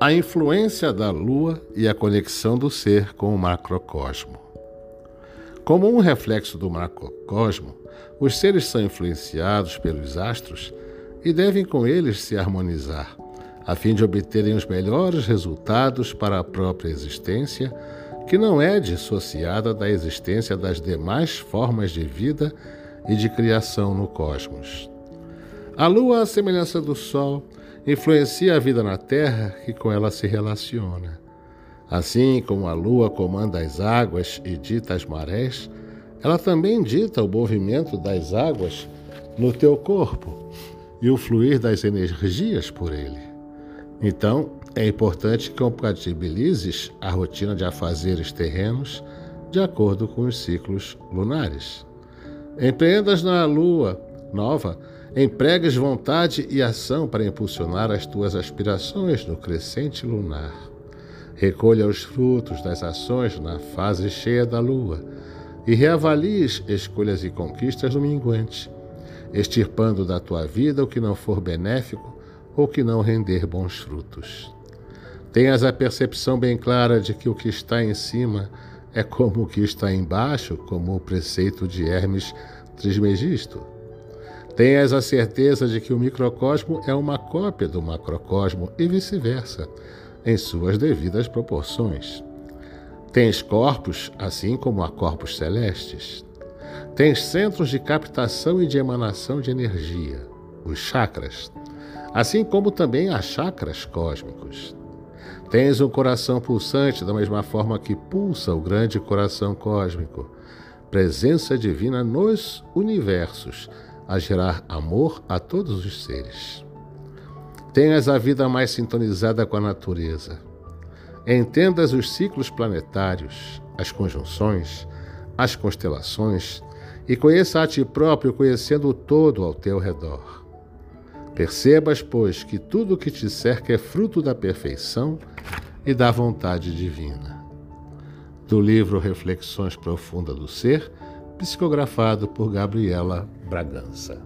A influência da Lua e a conexão do ser com o macrocosmo. Como um reflexo do macrocosmo, os seres são influenciados pelos astros e devem com eles se harmonizar, a fim de obterem os melhores resultados para a própria existência, que não é dissociada da existência das demais formas de vida e de criação no cosmos. A Lua, à semelhança do Sol, influencia a vida na Terra que com ela se relaciona. Assim como a Lua comanda as águas e dita as marés, ela também dita o movimento das águas no teu corpo e o fluir das energias por ele. Então, é importante que compatibilizes a rotina de afazeres terrenos de acordo com os ciclos lunares. Empreendas na lua nova, empregues vontade e ação para impulsionar as tuas aspirações no crescente lunar. Recolha os frutos das ações na fase cheia da lua e reavalies escolhas e conquistas no minguante, extirpando da tua vida o que não for benéfico ou que não render bons frutos. Tenhas a percepção bem clara de que o que está em cima é como o que está embaixo, como o preceito de Hermes Trismegisto. Tenhas a certeza de que o microcosmo é uma cópia do macrocosmo e vice-versa, em suas devidas proporções. Tens corpos, assim como há corpos celestes. Tens centros de captação e de emanação de energia, os chakras, assim como também há chakras cósmicos. Tens um coração pulsante da mesma forma que pulsa o grande coração cósmico, presença divina nos universos, a gerar amor a todos os seres. Tenhas a vida mais sintonizada com a natureza Entendas os ciclos planetários, as conjunções, as constelações e conheça a ti próprio conhecendo o todo ao teu redor. Percebas, pois, que tudo o que te cerca é fruto da perfeição e da vontade divina. Do livro Reflexões Profundas do Ser, psicografado por Gabriela Bragança.